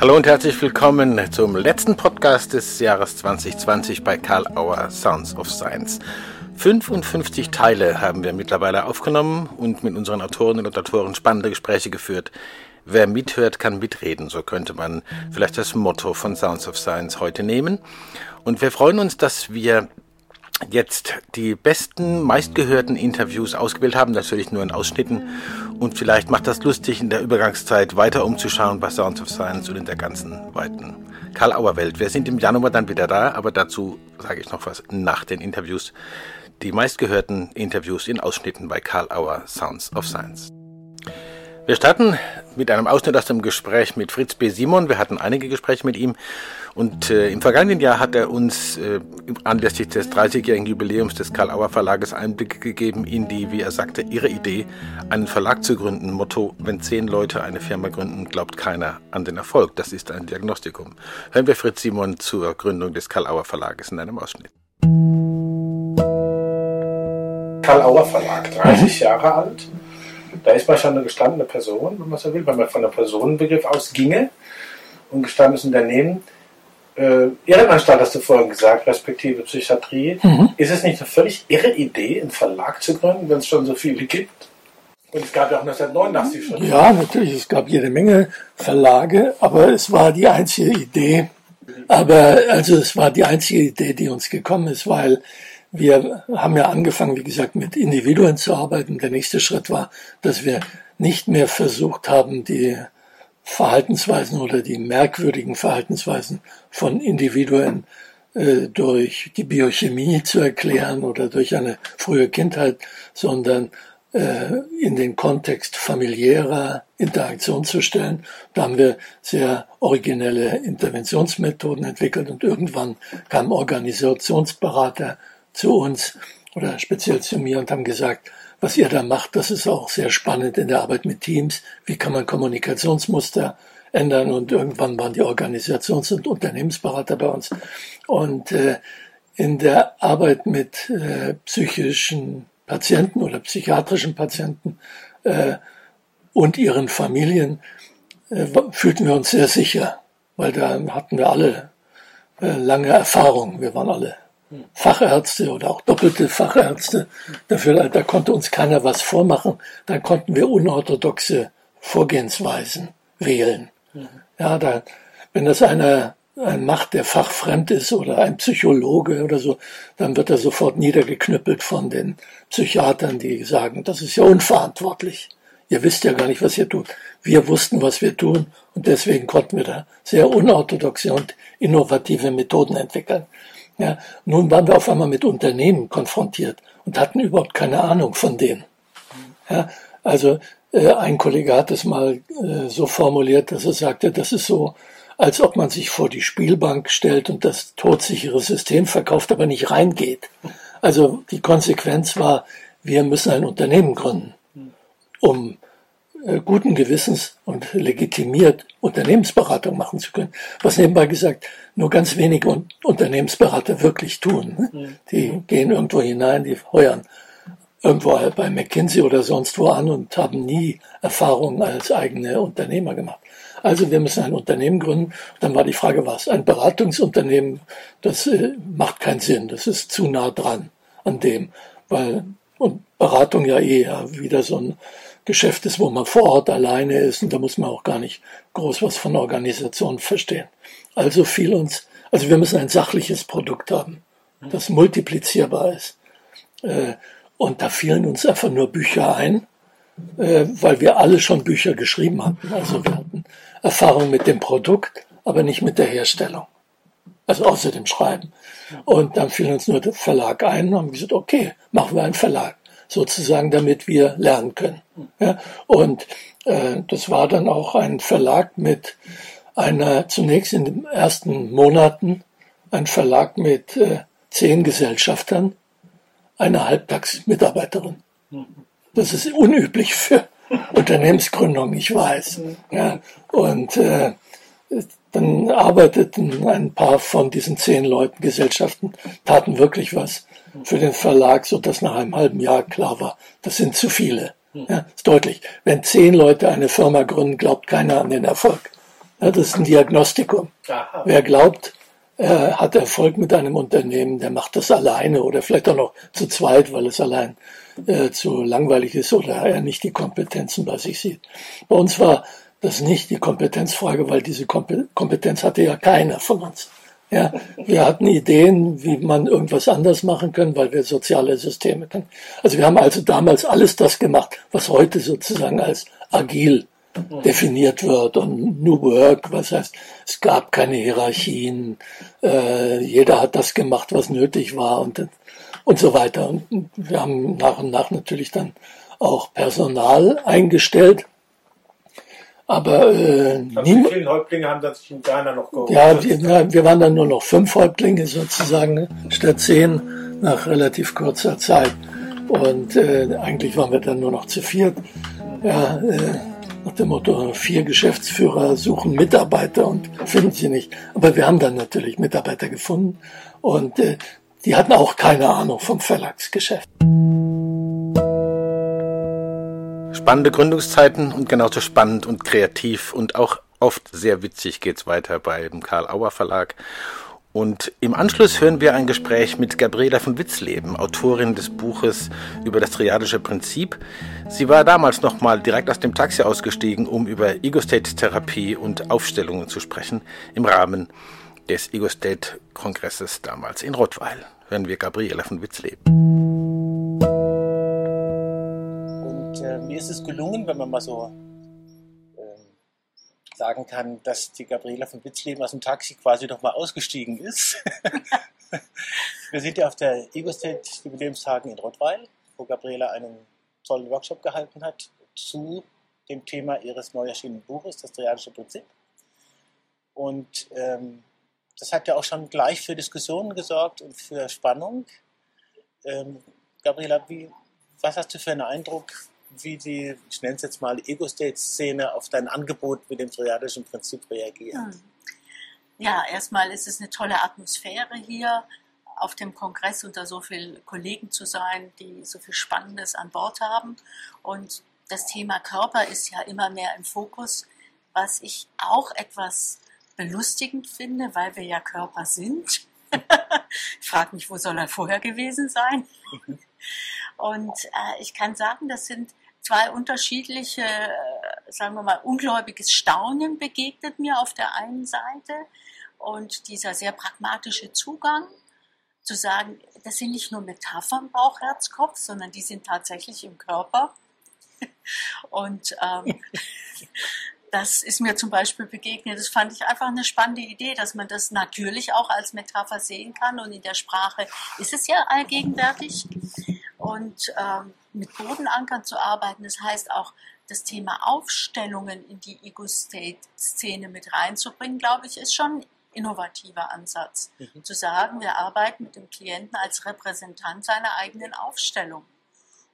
Hallo und herzlich willkommen zum letzten Podcast des Jahres 2020 bei Karl Auer Sounds of Science. 55 Teile haben wir mittlerweile aufgenommen und mit unseren Autoren und Autoren spannende Gespräche geführt. Wer mithört, kann mitreden. So könnte man vielleicht das Motto von Sounds of Science heute nehmen. Und wir freuen uns, dass wir jetzt die besten, meistgehörten Interviews ausgewählt haben, natürlich nur in Ausschnitten. Und vielleicht macht das lustig, in der Übergangszeit weiter umzuschauen bei Sounds of Science und in der ganzen weiten Karl-Auer-Welt. Wir sind im Januar dann wieder da, aber dazu sage ich noch was nach den Interviews. Die meistgehörten Interviews in Ausschnitten bei Karl Auer Sounds of Science. Wir starten mit einem Ausschnitt aus dem Gespräch mit Fritz B. Simon. Wir hatten einige Gespräche mit ihm. Und äh, im vergangenen Jahr hat er uns äh, anlässlich des 30-jährigen Jubiläums des Karl-Auer Verlages Einblicke gegeben in die, wie er sagte, ihre Idee, einen Verlag zu gründen. Motto, wenn zehn Leute eine Firma gründen, glaubt keiner an den Erfolg. Das ist ein Diagnostikum. Hören wir Fritz Simon zur Gründung des Karl-Auer Verlages in einem Ausschnitt. Karl-Auer Verlag, 30 Jahre alt da ist man schon eine gestandene Person, wenn man so will, wenn man von einem Personenbegriff ausginge und gestandenes Unternehmen. Äh, Irrenanstalt hast du vorhin gesagt, respektive Psychiatrie. Mhm. Ist es nicht eine völlig irre Idee, einen Verlag zu gründen, wenn es schon so viele gibt? Und es gab ja auch 1989 schon. Ja, natürlich, es gab jede Menge Verlage, aber es war die einzige Idee. Aber also es war die einzige Idee, die uns gekommen ist, weil wir haben ja angefangen, wie gesagt, mit Individuen zu arbeiten. Der nächste Schritt war, dass wir nicht mehr versucht haben, die Verhaltensweisen oder die merkwürdigen Verhaltensweisen von Individuen äh, durch die Biochemie zu erklären oder durch eine frühe Kindheit, sondern äh, in den Kontext familiärer Interaktion zu stellen. Da haben wir sehr originelle Interventionsmethoden entwickelt und irgendwann kamen Organisationsberater zu uns oder speziell zu mir und haben gesagt, was ihr da macht, das ist auch sehr spannend in der Arbeit mit Teams. Wie kann man Kommunikationsmuster ändern? Und irgendwann waren die Organisations- und Unternehmensberater bei uns. Und äh, in der Arbeit mit äh, psychischen Patienten oder psychiatrischen Patienten äh, und ihren Familien äh, fühlten wir uns sehr sicher, weil da hatten wir alle äh, lange Erfahrung. Wir waren alle Fachärzte oder auch doppelte Fachärzte. Dafür, da konnte uns keiner was vormachen. Dann konnten wir unorthodoxe Vorgehensweisen wählen. Ja, da, wenn das einer ein macht, der fachfremd ist oder ein Psychologe oder so, dann wird er sofort niedergeknüppelt von den Psychiatern, die sagen, das ist ja unverantwortlich. Ihr wisst ja gar nicht, was ihr tut. Wir wussten, was wir tun und deswegen konnten wir da sehr unorthodoxe und innovative Methoden entwickeln. Ja, nun waren wir auf einmal mit Unternehmen konfrontiert und hatten überhaupt keine Ahnung von denen. Ja, also äh, ein Kollege hat es mal äh, so formuliert, dass er sagte, das ist so, als ob man sich vor die Spielbank stellt und das todsichere System verkauft, aber nicht reingeht. Also die Konsequenz war, wir müssen ein Unternehmen gründen, um guten Gewissens und legitimiert Unternehmensberatung machen zu können. Was nebenbei gesagt nur ganz wenige Unternehmensberater wirklich tun. Ne? Die gehen irgendwo hinein, die heuern irgendwo bei McKinsey oder sonst wo an und haben nie Erfahrungen als eigene Unternehmer gemacht. Also wir müssen ein Unternehmen gründen. Dann war die Frage, was? Ein Beratungsunternehmen, das äh, macht keinen Sinn. Das ist zu nah dran an dem, weil und Beratung ja eher wieder so ein Geschäft ist, wo man vor Ort alleine ist und da muss man auch gar nicht groß was von Organisation verstehen. Also fiel uns, also wir müssen ein sachliches Produkt haben, das multiplizierbar ist. Äh, und da fielen uns einfach nur Bücher ein, äh, weil wir alle schon Bücher geschrieben hatten. Also wir hatten Erfahrung mit dem Produkt, aber nicht mit der Herstellung. Also außer dem Schreiben. Und dann fiel uns nur der Verlag ein und haben gesagt, okay, machen wir einen Verlag sozusagen, damit wir lernen können. Ja, und äh, das war dann auch ein Verlag mit einer, zunächst in den ersten Monaten, ein Verlag mit äh, zehn Gesellschaftern, einer Halbtagsmitarbeiterin. Das ist unüblich für Unternehmensgründung, ich weiß. Ja, und äh, dann arbeiteten ein paar von diesen zehn Leuten, Gesellschaften, taten wirklich was für den Verlag, so dass nach einem halben Jahr klar war, das sind zu viele. Ja, ist deutlich. Wenn zehn Leute eine Firma gründen, glaubt keiner an den Erfolg. Ja, das ist ein Diagnostikum. Aha. Wer glaubt, er hat Erfolg mit einem Unternehmen, der macht das alleine oder vielleicht auch noch zu zweit, weil es allein äh, zu langweilig ist oder er nicht die Kompetenzen bei sich sieht. Bei uns war das nicht die Kompetenzfrage, weil diese Kompetenz hatte ja keiner von uns. Ja, wir hatten Ideen, wie man irgendwas anders machen kann, weil wir soziale Systeme können. Also wir haben also damals alles das gemacht, was heute sozusagen als agil definiert wird und New Work, was heißt, es gab keine Hierarchien, äh, jeder hat das gemacht, was nötig war und, und so weiter. Und wir haben nach und nach natürlich dann auch Personal eingestellt. Aber äh, wie viele Häuptlinge haben das sich in Ghana noch geholt? Ja, wir, wir, waren dann nur noch fünf Häuptlinge sozusagen, statt zehn nach relativ kurzer Zeit. Und äh, eigentlich waren wir dann nur noch zu viert. Ja, äh, nach dem Motto, vier Geschäftsführer suchen Mitarbeiter und finden sie nicht. Aber wir haben dann natürlich Mitarbeiter gefunden und äh, die hatten auch keine Ahnung vom Verlagsgeschäft. Spannende Gründungszeiten und genauso spannend und kreativ und auch oft sehr witzig geht's weiter beim Karl Auer Verlag. Und im Anschluss hören wir ein Gespräch mit Gabriela von Witzleben, Autorin des Buches über das triadische Prinzip. Sie war damals nochmal direkt aus dem Taxi ausgestiegen, um über Ego-State-Therapie und Aufstellungen zu sprechen, im Rahmen des Ego-State-Kongresses damals in Rottweil. Hören wir Gabriela von Witzleben. Äh, mir ist es gelungen, wenn man mal so sagen kann, dass die Gabriela von Witzleben aus dem Taxi quasi doch mal ausgestiegen ist. Wir sind ja auf der Ego State Jubiläumstagen in Rottweil, wo Gabriela einen tollen Workshop gehalten hat zu dem Thema ihres neu erschienenen Buches, das Triadische Prinzip. Und ähm, das hat ja auch schon gleich für Diskussionen gesorgt und für Spannung. Ähm, Gabriela, wie, was hast du für einen Eindruck? Wie die, ich nenne es jetzt mal, Ego-State-Szene auf dein Angebot mit dem triadischen Prinzip reagiert? Hm. Ja, erstmal ist es eine tolle Atmosphäre hier auf dem Kongress unter so vielen Kollegen zu sein, die so viel Spannendes an Bord haben. Und das Thema Körper ist ja immer mehr im Fokus, was ich auch etwas belustigend finde, weil wir ja Körper sind. ich frage mich, wo soll er vorher gewesen sein? Und äh, ich kann sagen, das sind zwei unterschiedliche, äh, sagen wir mal, ungläubiges Staunen begegnet mir auf der einen Seite und dieser sehr pragmatische Zugang zu sagen, das sind nicht nur Metaphern Bauch, Herz, Kopf, sondern die sind tatsächlich im Körper. Und ähm, das ist mir zum Beispiel begegnet. Das fand ich einfach eine spannende Idee, dass man das natürlich auch als Metapher sehen kann. Und in der Sprache ist es ja allgegenwärtig und ähm, mit Bodenankern zu arbeiten. Das heißt auch, das Thema Aufstellungen in die Ego-State-Szene mit reinzubringen, glaube ich, ist schon ein innovativer Ansatz. Mhm. Zu sagen, wir arbeiten mit dem Klienten als Repräsentant seiner eigenen Aufstellung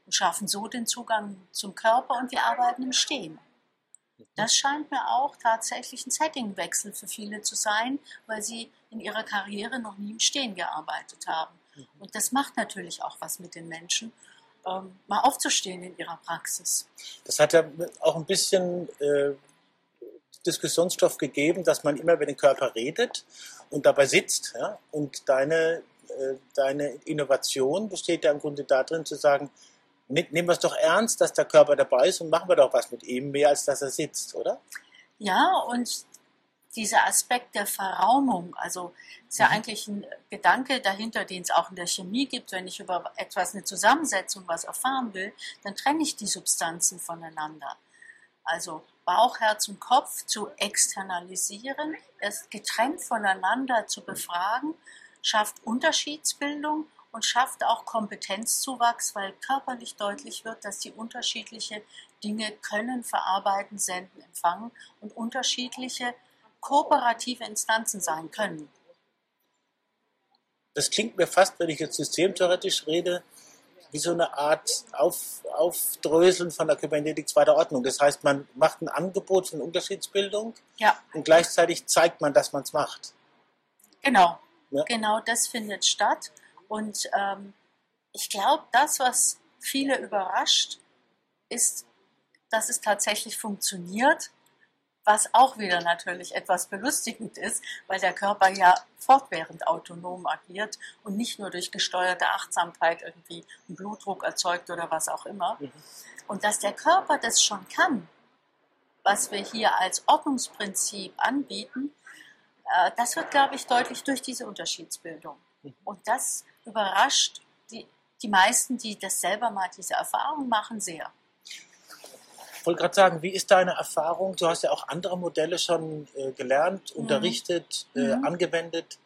und schaffen so den Zugang zum Körper und wir arbeiten im Stehen. Mhm. Das scheint mir auch tatsächlich ein Settingwechsel für viele zu sein, weil sie in ihrer Karriere noch nie im Stehen gearbeitet haben. Mhm. Und das macht natürlich auch was mit den Menschen, ähm, mal aufzustehen in ihrer Praxis. Das hat ja auch ein bisschen äh, Diskussionsstoff gegeben, dass man immer über den Körper redet und dabei sitzt. Ja? Und deine, äh, deine Innovation besteht ja im Grunde darin zu sagen, nehmen wir es doch ernst, dass der Körper dabei ist und machen wir doch was mit ihm, mehr als dass er sitzt, oder? Ja, und dieser Aspekt der Verraumung, also ist ja mhm. eigentlich ein Gedanke dahinter, den es auch in der Chemie gibt. Wenn ich über etwas, eine Zusammensetzung was erfahren will, dann trenne ich die Substanzen voneinander. Also Bauch, Herz und Kopf zu externalisieren, es getrennt voneinander zu befragen, schafft Unterschiedsbildung und schafft auch Kompetenzzuwachs, weil körperlich deutlich wird, dass die unterschiedliche Dinge können, verarbeiten, senden, empfangen und unterschiedliche kooperative Instanzen sein können. Das klingt mir fast, wenn ich jetzt systemtheoretisch rede, wie so eine Art Auf, Aufdröseln von der Kybernetik zweiter Ordnung. Das heißt, man macht ein Angebot von Unterschiedsbildung ja. und gleichzeitig zeigt man, dass man es macht. Genau, ja. genau das findet statt. Und ähm, ich glaube, das, was viele überrascht, ist, dass es tatsächlich funktioniert was auch wieder natürlich etwas belustigend ist, weil der Körper ja fortwährend autonom agiert und nicht nur durch gesteuerte Achtsamkeit irgendwie einen Blutdruck erzeugt oder was auch immer. Mhm. Und dass der Körper das schon kann, was wir hier als Ordnungsprinzip anbieten, äh, das wird, glaube ich, deutlich durch diese Unterschiedsbildung. Mhm. Und das überrascht die, die meisten, die das selber mal diese Erfahrung machen, sehr. Ich wollte gerade sagen, wie ist deine Erfahrung? Du hast ja auch andere Modelle schon äh, gelernt, mhm. unterrichtet, äh, mhm. angewendet.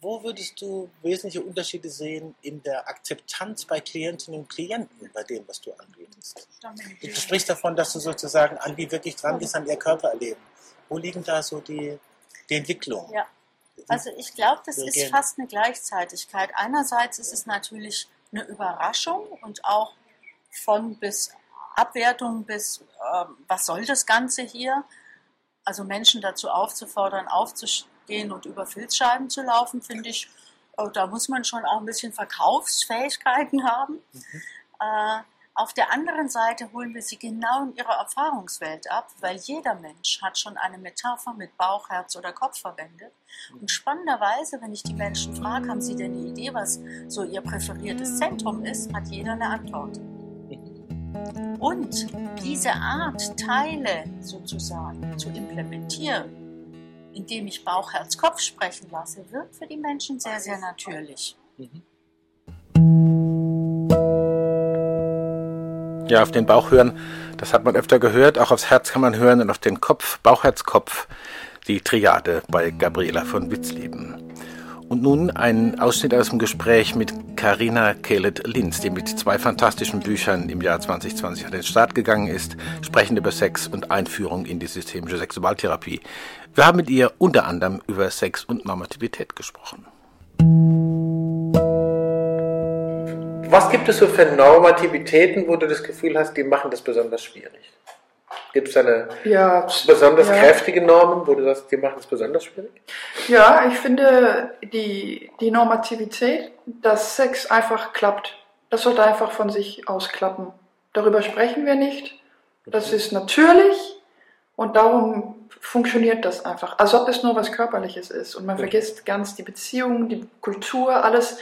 Wo würdest du wesentliche Unterschiede sehen in der Akzeptanz bei Klientinnen und Klienten bei dem, was du anbietest? Du sprichst davon, dass du sozusagen an die wirklich dran gehst, an ihr Körper erleben. Wo liegen da so die, die Entwicklungen? Ja. Also ich glaube, das ist fast eine Gleichzeitigkeit. Einerseits ist es natürlich eine Überraschung und auch von bis Abwertung bis, äh, was soll das Ganze hier? Also Menschen dazu aufzufordern, aufzustehen und über Filzscheiben zu laufen, finde ich, äh, da muss man schon auch ein bisschen Verkaufsfähigkeiten haben. Mhm. Äh, auf der anderen Seite holen wir sie genau in ihre Erfahrungswelt ab, weil jeder Mensch hat schon eine Metapher mit Bauch, Herz oder Kopf verwendet. Und spannenderweise, wenn ich die Menschen frage, haben sie denn eine Idee, was so ihr präferiertes Zentrum ist, hat jeder eine Antwort. Und diese Art, Teile sozusagen zu implementieren, indem ich Bauch, Herz, Kopf sprechen lasse, wirkt für die Menschen sehr, sehr natürlich. Ja, auf den Bauch hören, das hat man öfter gehört, auch aufs Herz kann man hören und auf den Kopf, Bauch, Herz, Kopf, die Triade bei Gabriela von Witzleben. Und nun ein Ausschnitt aus dem Gespräch mit Karina Kelet-Linz, die mit zwei fantastischen Büchern im Jahr 2020 an den Start gegangen ist, sprechen über Sex und Einführung in die systemische Sexualtherapie. Wir haben mit ihr unter anderem über Sex und Normativität gesprochen. Was gibt es so für Normativitäten, wo du das Gefühl hast, die machen das besonders schwierig? Gibt es eine ja, besonders ja. kräftige Normen, wo du sagst, die machen es besonders schwierig? Ja, ich finde die, die Normativität, dass Sex einfach klappt. Das sollte einfach von sich aus klappen. Darüber sprechen wir nicht. Das ist natürlich und darum funktioniert das einfach. Als ob es nur was Körperliches ist. Und man vergisst ganz die Beziehungen, die Kultur, alles,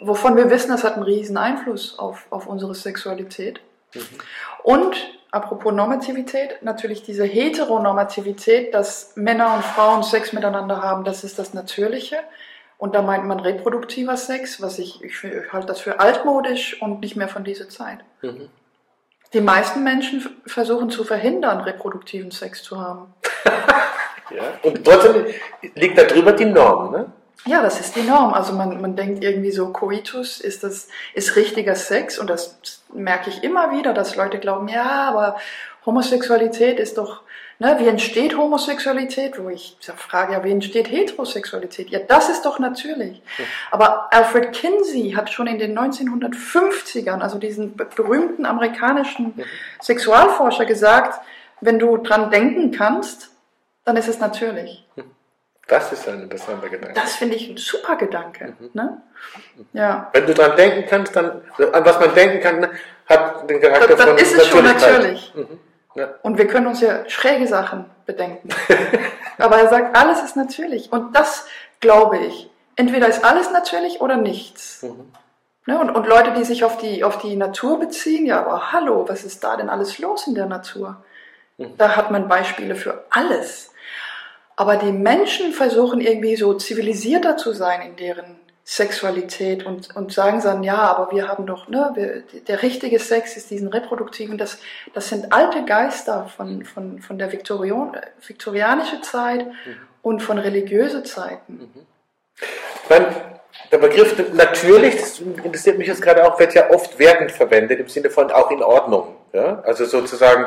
wovon wir wissen, das hat einen riesen Einfluss auf, auf unsere Sexualität. Mhm. Und apropos Normativität, natürlich diese Heteronormativität, dass Männer und Frauen Sex miteinander haben, das ist das Natürliche. Und da meint man reproduktiver Sex, was ich, ich, ich halte das für altmodisch und nicht mehr von dieser Zeit. Mhm. Die meisten Menschen versuchen zu verhindern, reproduktiven Sex zu haben. ja, und trotzdem liegt da drüber die Norm, ne? Ja, das ist die Norm. Also man, man denkt irgendwie so, Coitus ist das, ist richtiger Sex und das merke ich immer wieder, dass Leute glauben, ja, aber Homosexualität ist doch, ne, wie entsteht Homosexualität? Wo ich frage, ja, wie entsteht Heterosexualität? Ja, das ist doch natürlich. Aber Alfred Kinsey hat schon in den 1950ern, also diesen berühmten amerikanischen Sexualforscher gesagt, wenn du dran denken kannst, dann ist es natürlich. Das ist ein interessanter Gedanke. Das finde ich ein super Gedanke. Mhm. Ne? Ja. Wenn du daran denken kannst, dann, an was man denken kann, ne, hat den Charakter dann, dann von ist es schon natürlich. Mhm. Ja. Und wir können uns ja schräge Sachen bedenken. Aber er sagt, alles ist natürlich. Und das glaube ich. Entweder ist alles natürlich oder nichts. Mhm. Ne? Und, und Leute, die sich auf die, auf die Natur beziehen, ja, aber hallo, was ist da denn alles los in der Natur? Mhm. Da hat man Beispiele für alles. Aber die Menschen versuchen irgendwie so zivilisierter zu sein in deren Sexualität und, und sagen dann, ja, aber wir haben doch, ne, wir, der richtige Sex ist diesen reproduktiven, das, das sind alte Geister von, von, von der Viktorion, viktorianischen Zeit mhm. und von religiösen Zeiten. Mhm. der Begriff natürlich, das interessiert mich jetzt gerade auch, wird ja oft wertend verwendet, im Sinne von auch in Ordnung. Ja? Also sozusagen,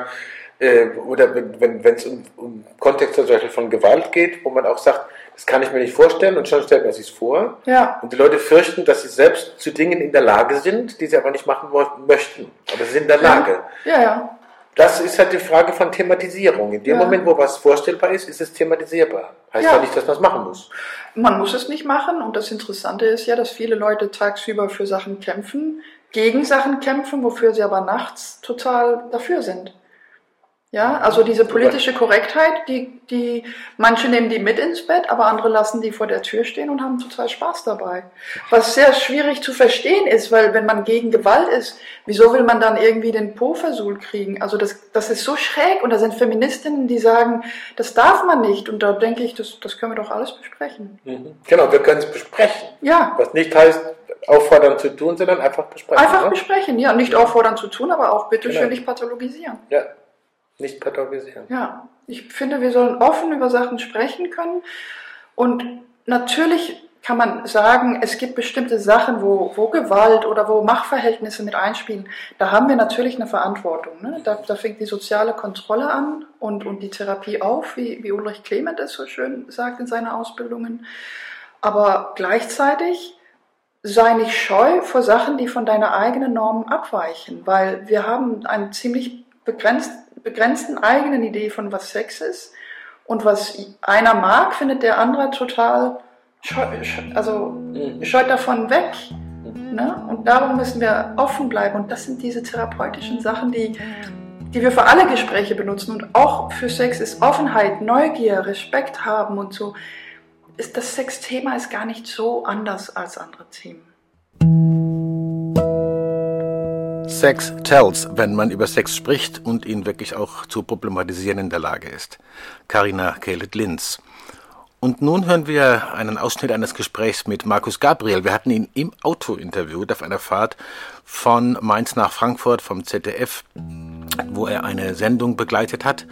äh, oder wenn es um, um Kontexte zum Beispiel von Gewalt geht, wo man auch sagt, das kann ich mir nicht vorstellen und schon stellt man sich vor. Ja. Und die Leute fürchten, dass sie selbst zu Dingen in der Lage sind, die sie aber nicht machen möchten. Aber sie sind in der Lage. Ja, ja. Das ist halt die Frage von Thematisierung. In dem ja. Moment, wo was vorstellbar ist, ist es thematisierbar. Heißt ja nicht, dass man es machen muss. Man muss es nicht machen. Und das Interessante ist ja, dass viele Leute tagsüber für Sachen kämpfen, gegen Sachen kämpfen, wofür sie aber nachts total dafür sind. Ja, also diese politische Korrektheit, die, die, manche nehmen die mit ins Bett, aber andere lassen die vor der Tür stehen und haben total Spaß dabei. Was sehr schwierig zu verstehen ist, weil wenn man gegen Gewalt ist, wieso will man dann irgendwie den Po versucht kriegen? Also das, das ist so schräg und da sind Feministinnen, die sagen, das darf man nicht und da denke ich, das, das können wir doch alles besprechen. Mhm. Genau, wir können es besprechen. Ja. Was nicht heißt, auffordern zu tun, sondern einfach besprechen. Einfach ne? besprechen, ja. Nicht auffordern zu tun, aber auch bitte Genau. schön nicht pathologisieren. Ja, nicht pathologisieren. Ja, ich finde, wir sollen offen über Sachen sprechen können. Und natürlich kann man sagen, es gibt bestimmte Sachen, wo, wo Gewalt oder wo Machtverhältnisse mit einspielen. Da haben wir natürlich eine Verantwortung. Ne? Da, da fängt die soziale Kontrolle an und, und die Therapie auf, wie, wie Ulrich Clement es so schön sagt in seinen Ausbildungen. Aber gleichzeitig sei nicht scheu vor Sachen, die von deiner eigenen Norm abweichen, weil wir haben eine ziemlich begrenzt, begrenzten eigenen Idee von was Sex ist und was einer mag, findet der andere total scheu, also scheut davon weg. Ne? Und darum müssen wir offen bleiben und das sind diese therapeutischen Sachen, die die wir für alle Gespräche benutzen und auch für Sex ist Offenheit, Neugier, Respekt haben und so. Ist das Sexthema ist gar nicht so anders als andere Themen. Sex tells, wenn man über Sex spricht und ihn wirklich auch zu problematisieren in der Lage ist. Karina Kelet-Linz. Und nun hören wir einen Ausschnitt eines Gesprächs mit Markus Gabriel. Wir hatten ihn im Auto interviewt auf einer Fahrt von Mainz nach Frankfurt vom ZDF, wo er eine Sendung begleitet hat.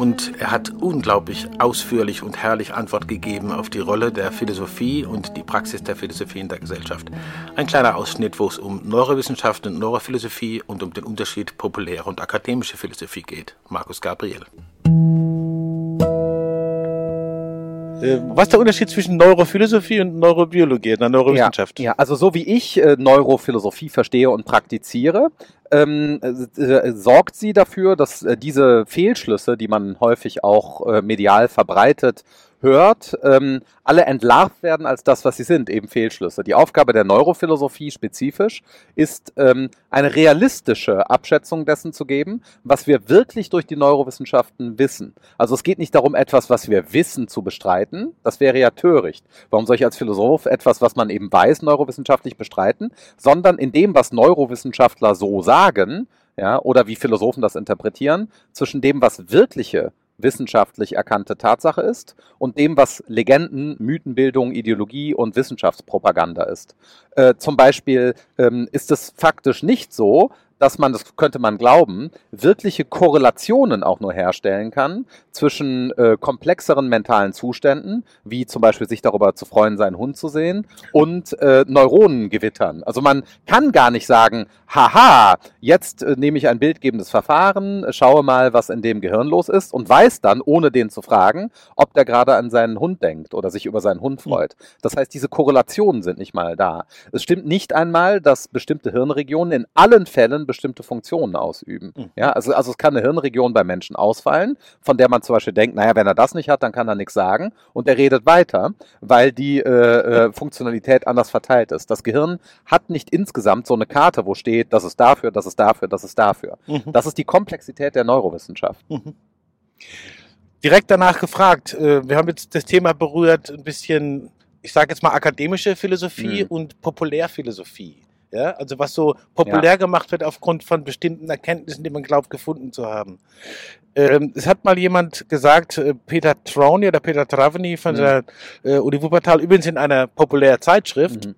Und er hat unglaublich ausführlich und herrlich Antwort gegeben auf die Rolle der Philosophie und die Praxis der Philosophie in der Gesellschaft. Ein kleiner Ausschnitt, wo es um Neurowissenschaft und Neurophilosophie und um den Unterschied populäre und akademische Philosophie geht. Markus Gabriel. Äh, Was ist der Unterschied zwischen Neurophilosophie und Neurobiologie, der Neurowissenschaft? Ja, ja, also so wie ich äh, Neurophilosophie verstehe und praktiziere, ähm, äh, äh, sorgt sie dafür, dass äh, diese Fehlschlüsse, die man häufig auch äh, medial verbreitet, hört, ähm, alle entlarvt werden als das, was sie sind, eben Fehlschlüsse. Die Aufgabe der Neurophilosophie spezifisch ist, ähm, eine realistische Abschätzung dessen zu geben, was wir wirklich durch die Neurowissenschaften wissen. Also es geht nicht darum, etwas, was wir wissen, zu bestreiten. Das wäre ja töricht. Warum soll ich als Philosoph etwas, was man eben weiß, neurowissenschaftlich bestreiten? Sondern in dem, was Neurowissenschaftler so sagen, ja, oder wie Philosophen das interpretieren, zwischen dem, was wirkliche wissenschaftlich erkannte Tatsache ist und dem, was Legenden, Mythenbildung, Ideologie und Wissenschaftspropaganda ist. Äh, zum Beispiel ähm, ist es faktisch nicht so, dass man, das könnte man glauben, wirkliche Korrelationen auch nur herstellen kann zwischen äh, komplexeren mentalen Zuständen, wie zum Beispiel sich darüber zu freuen, seinen Hund zu sehen, und äh, Neuronengewittern. Also man kann gar nicht sagen, haha, jetzt äh, nehme ich ein bildgebendes Verfahren, schaue mal, was in dem Gehirn los ist und weiß dann, ohne den zu fragen, ob der gerade an seinen Hund denkt oder sich über seinen Hund freut. Das heißt, diese Korrelationen sind nicht mal da. Es stimmt nicht einmal, dass bestimmte Hirnregionen in allen Fällen bestimmte Funktionen ausüben. Ja, also, also es kann eine Hirnregion bei Menschen ausfallen, von der man zum Beispiel denkt, naja, wenn er das nicht hat, dann kann er nichts sagen und er redet weiter, weil die äh, äh, Funktionalität anders verteilt ist. Das Gehirn hat nicht insgesamt so eine Karte, wo steht, das ist dafür, das ist dafür, das ist dafür. Das ist die Komplexität der Neurowissenschaft. Direkt danach gefragt, äh, wir haben jetzt das Thema berührt, ein bisschen, ich sage jetzt mal akademische Philosophie Mhm. und Populärphilosophie. Ja, also was so populär Ja. gemacht wird aufgrund von bestimmten Erkenntnissen, die man glaubt gefunden zu haben. Ähm, es hat mal jemand gesagt, äh, Peter Trauny oder Peter Travny von Mhm. der äh, Uni Wuppertal, übrigens in einer populären Zeitschrift, Mhm.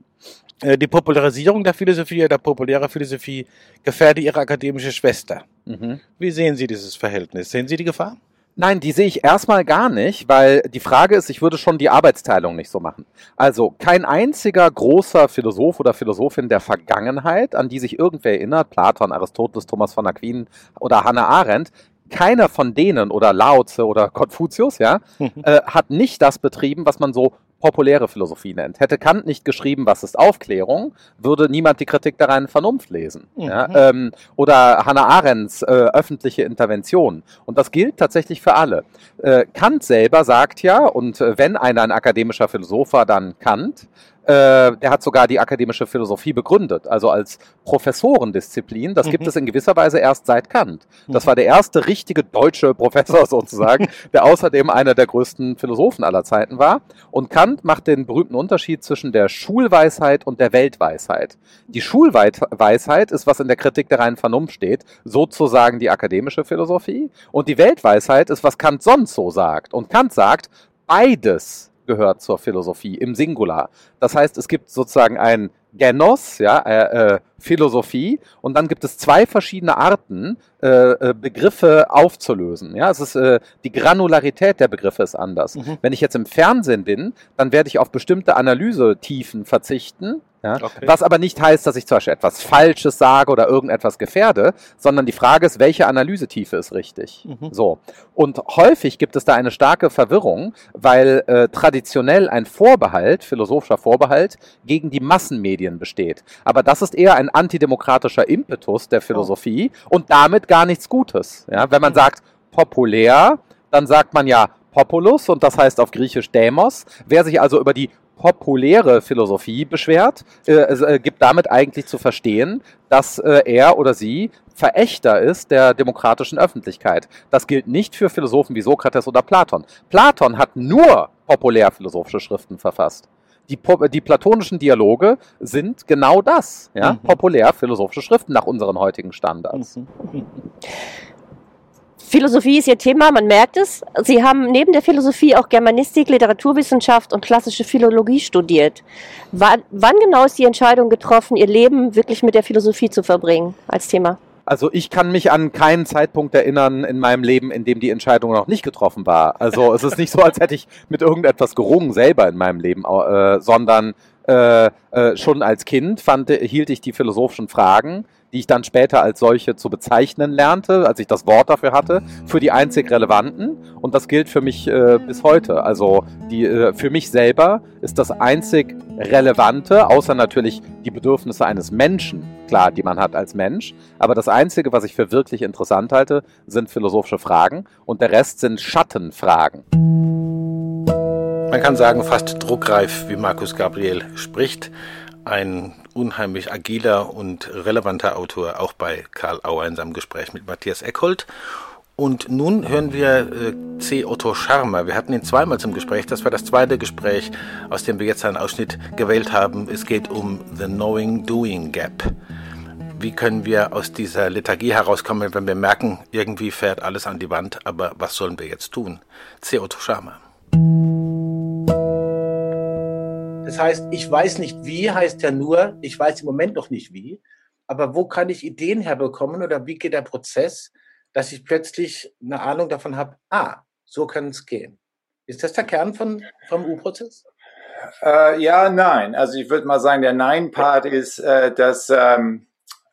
äh, die Popularisierung der Philosophie oder populäre Philosophie gefährde ihre akademische Schwester. Mhm. Wie sehen Sie dieses Verhältnis? Sehen Sie die Gefahr? Nein, die sehe ich erstmal gar nicht, weil die Frage ist, ich würde schon die Arbeitsteilung nicht so machen. Also kein einziger großer Philosoph oder Philosophin der Vergangenheit, an die sich irgendwer erinnert, Platon, Aristoteles, Thomas von Aquin oder Hannah Arendt, keiner von denen oder Lao Tse oder Konfuzius, ja, äh, hat nicht das betrieben, was man so populäre Philosophie nennt. Hätte Kant nicht geschrieben, was ist Aufklärung, würde niemand die Kritik der reinen Vernunft lesen. Ja, ähm, oder Hannah Arendts äh, öffentliche Intervention. Und das gilt tatsächlich für alle. Äh, Kant selber sagt ja, und äh, wenn einer ein akademischer Philosoph war, dann Kant, äh, der hat sogar die akademische Philosophie begründet, also als Professorendisziplin. Das mhm. gibt es in gewisser Weise erst seit Kant. Das mhm. war der erste richtige deutsche Professor sozusagen, der außerdem einer der größten Philosophen aller Zeiten war. Und Kant macht den berühmten Unterschied zwischen der Schulweisheit und der Weltweisheit. Die Schulweisheit ist, was in der Kritik der reinen Vernunft steht, sozusagen die akademische Philosophie. Und die Weltweisheit ist, was Kant sonst so sagt. Und Kant sagt, beides gehört zur Philosophie im Singular. Das heißt, es gibt sozusagen ein Genos, ja, äh, äh, Philosophie, und dann gibt es zwei verschiedene Arten, äh, äh, Begriffe aufzulösen. Ja, es ist äh, die Granularität der Begriffe ist anders. Mhm. Wenn ich jetzt im Fernsehen bin, dann werde ich auf bestimmte Analysetiefen verzichten, ja? Okay. Was aber nicht heißt, dass ich zum Beispiel etwas Falsches sage oder irgendetwas gefährde, sondern die Frage ist, welche Analysetiefe ist richtig? Mhm. So. Und häufig gibt es da eine starke Verwirrung, weil äh, traditionell ein Vorbehalt, philosophischer Vorbehalt, gegen die Massenmedien besteht. Aber das ist eher ein antidemokratischer Impetus der Philosophie oh. und damit gar nichts Gutes. Ja? Wenn man sagt populär, dann sagt man ja Populus und das heißt auf Griechisch Demos. Wer sich also über die populäre Philosophie beschwert, äh, äh, gibt damit eigentlich zu verstehen, dass äh, er oder sie Verächter ist der demokratischen Öffentlichkeit. Das gilt nicht für Philosophen wie Sokrates oder Platon. Platon hat nur populärphilosophische Schriften verfasst. Die, die platonischen Dialoge sind genau das, ja, mhm. populärphilosophische Schriften nach unseren heutigen Standards. Mhm. Philosophie ist Ihr Thema, man merkt es. Sie haben neben der Philosophie auch Germanistik, Literaturwissenschaft und klassische Philologie studiert. Wann, wann genau ist die Entscheidung getroffen, Ihr Leben wirklich mit der Philosophie zu verbringen als Thema? Also ich kann mich an keinen Zeitpunkt erinnern in meinem Leben, in dem die Entscheidung noch nicht getroffen war. Also es ist nicht so, als hätte ich mit irgendetwas gerungen selber in meinem Leben, äh, sondern äh, äh, schon als Kind fand, hielt ich die philosophischen Fragen die ich dann später als solche zu bezeichnen lernte, als ich das Wort dafür hatte, für die einzig relevanten. Und das gilt für mich äh, bis heute. Also die, äh, für mich selber ist das einzig relevante, außer natürlich die Bedürfnisse eines Menschen, klar, die man hat als Mensch. Aber das Einzige, was ich für wirklich interessant halte, sind philosophische Fragen und der Rest sind Schattenfragen. Man kann sagen, fast druckreif, wie Markus Gabriel spricht ein unheimlich agiler und relevanter Autor, auch bei Karl Auer in seinem Gespräch mit Matthias Eckhold. Und nun hören wir äh, C. Otto Scharmer. Wir hatten ihn zweimal zum Gespräch. Das war das zweite Gespräch, aus dem wir jetzt einen Ausschnitt gewählt haben. Es geht um The Knowing-Doing Gap. Wie können wir aus dieser Lethargie herauskommen, wenn wir merken, irgendwie fährt alles an die Wand, aber was sollen wir jetzt tun? C. Otto Scharmer. Das heißt, ich weiß nicht wie, heißt ja nur, ich weiß im Moment noch nicht wie, aber wo kann ich Ideen herbekommen oder wie geht der Prozess, dass ich plötzlich eine Ahnung davon habe, ah, so kann es gehen. Ist das der Kern von, vom U-Prozess? Äh, ja, nein. Also ich würde mal sagen, der Nein-Part ist, äh, dass ähm,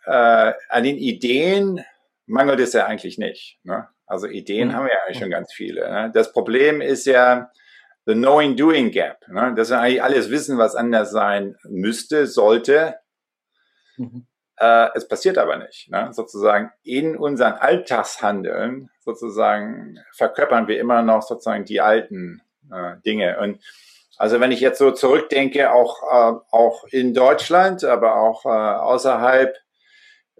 äh, an den Ideen mangelt es ja eigentlich nicht. Ne? Also Ideen mhm. haben wir ja eigentlich schon ganz viele. Ne? Das Problem ist ja, the knowing-doing gap. Ne? Das ist eigentlich alles Wissen, was anders sein müsste, sollte. Mhm. Äh, es passiert aber nicht. Ne? Sozusagen in unseren Alltagshandeln sozusagen verkörpern wir immer noch sozusagen die alten äh, Dinge. Und also wenn ich jetzt so zurückdenke, auch, äh, auch in Deutschland, aber auch äh, außerhalb,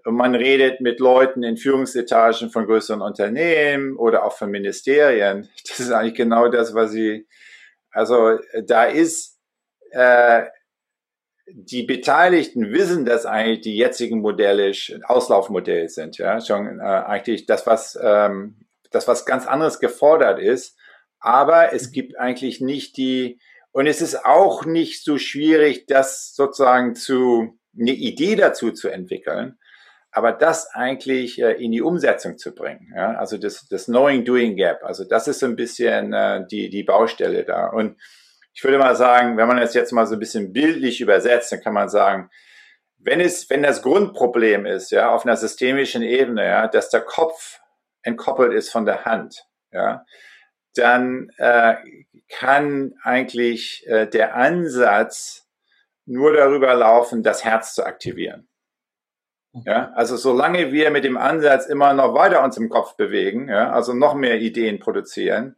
man redet mit Leuten in Führungsetagen von größeren Unternehmen oder auch von Ministerien. Das ist eigentlich genau das, was sie also da ist äh, die Beteiligten wissen, dass eigentlich die jetzigen Modelle Auslaufmodelle sind, ja, schon äh, eigentlich das, was ähm, das, was ganz anderes gefordert ist. Aber es gibt eigentlich nicht die, und es ist auch nicht so schwierig, das sozusagen zu, eine Idee dazu zu entwickeln, aber das eigentlich äh, in die Umsetzung zu bringen. Ja? Also das, das Knowing-Doing-Gap. Also das ist so ein bisschen äh, die, die Baustelle da. Und ich würde mal sagen, wenn man das jetzt mal so ein bisschen bildlich übersetzt, dann kann man sagen, wenn es, wenn das Grundproblem ist, ja, auf einer systemischen Ebene, ja, dass der Kopf entkoppelt ist von der Hand, ja, dann äh, kann eigentlich äh, der Ansatz nur darüber laufen, das Herz zu aktivieren. Ja, also solange wir mit dem Ansatz immer noch weiter uns im Kopf bewegen, ja, also noch mehr Ideen produzieren,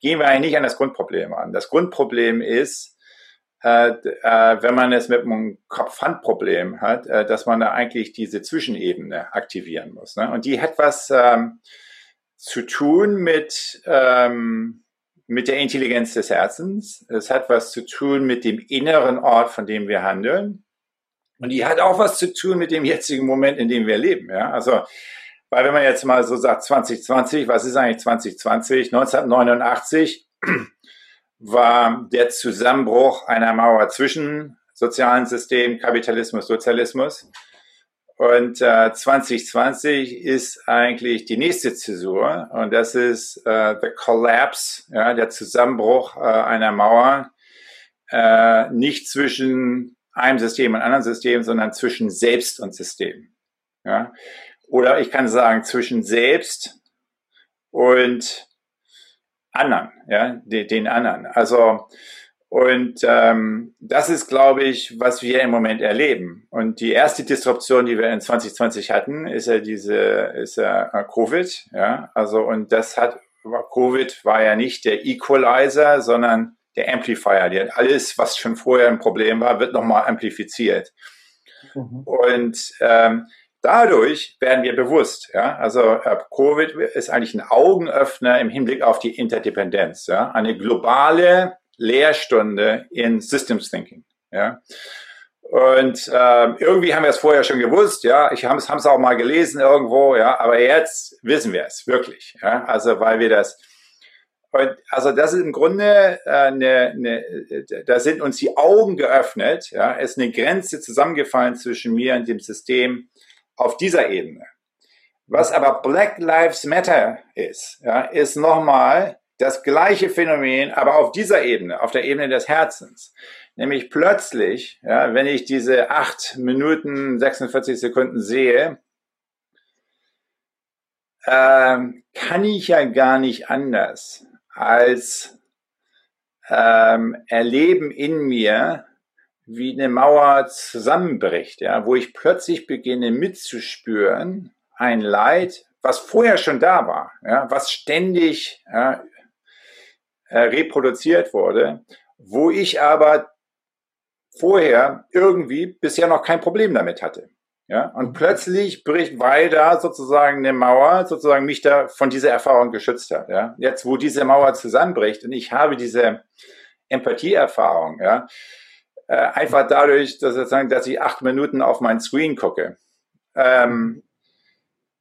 gehen wir eigentlich nicht an das Grundproblem an. Das Grundproblem ist, äh, äh, wenn man es mit einem Kopf-Hand-Problem hat, äh, dass man da eigentlich diese Zwischenebene aktivieren muss. Ne? Und die hat was ähm, zu tun mit, ähm, mit der Intelligenz des Herzens. Es hat was zu tun mit dem inneren Ort, von dem wir handeln. Und die hat auch was zu tun mit dem jetzigen Moment, in dem wir leben. Ja? Also, weil wenn man jetzt mal so sagt 2020, was ist eigentlich 2020? 1989 war der Zusammenbruch einer Mauer zwischen sozialen System, Kapitalismus, Sozialismus. Und äh, 2020 ist eigentlich die nächste Zäsur und das ist äh, the collapse, ja, der Zusammenbruch äh, einer Mauer, äh, nicht zwischen einem System und anderen System, sondern zwischen Selbst und System. Ja? Oder ich kann sagen zwischen Selbst und anderen, ja, den, den anderen. Also und ähm, das ist, glaube ich, was wir im Moment erleben. Und die erste Disruption, die wir in 2020 hatten, ist ja diese, ist ja Covid. Ja, also und das hat Covid war ja nicht der Equalizer, sondern der Amplifier. Hat alles, was schon vorher ein Problem war, wird nochmal amplifiziert. Mhm. Und ähm, dadurch werden wir bewusst. Ja? Also äh, Covid ist eigentlich ein Augenöffner im Hinblick auf die Interdependenz. Ja? Eine globale Lehrstunde in Systems Thinking. Ja? Und äh, irgendwie haben wir es vorher schon gewusst, ja. Ich habe es auch mal gelesen irgendwo, ja. Aber jetzt wissen wir es wirklich, ja. Also weil wir das und also das ist im Grunde äh, eine, eine, da sind uns die Augen geöffnet, ja, ist eine Grenze zusammengefallen zwischen mir und dem System auf dieser Ebene. Was aber Black Lives Matter ist, ja, ist nochmal das gleiche Phänomen, aber auf dieser Ebene, auf der Ebene des Herzens. Nämlich plötzlich, ja, wenn ich diese acht Minuten 46 Sekunden sehe, ähm, kann ich ja gar nicht anders als ähm, erleben in mir, wie eine Mauer zusammenbricht, ja, wo ich plötzlich beginne mitzuspüren, ein Leid, was vorher schon da war, ja, was ständig ja, äh, reproduziert wurde, wo ich aber vorher irgendwie bisher noch kein Problem damit hatte. Ja, und plötzlich bricht, weil da sozusagen eine Mauer sozusagen mich da von dieser Erfahrung geschützt hat. Ja, jetzt, wo diese Mauer zusammenbricht und ich habe diese Empathieerfahrung, ja, äh, einfach dadurch, dass, sozusagen, dass ich acht Minuten auf mein Screen gucke. Ähm,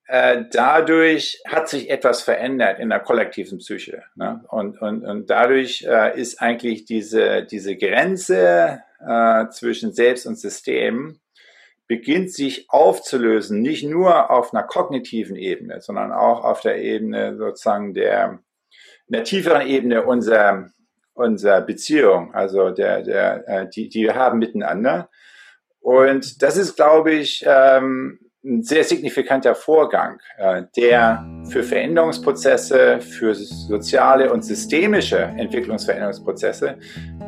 äh, dadurch hat sich etwas verändert in der kollektiven Psyche. Ne? Und, und, und dadurch äh, ist eigentlich diese, diese Grenze äh, zwischen Selbst und System beginnt sich aufzulösen, nicht nur auf einer kognitiven Ebene, sondern auch auf der Ebene sozusagen der, der tieferen Ebene unserer, unserer Beziehung, also der, der, äh, die, die wir haben miteinander. Und das ist, glaube ich, ähm, ein sehr signifikanter Vorgang, äh, der für Veränderungsprozesse, für soziale und systemische Entwicklungsveränderungsprozesse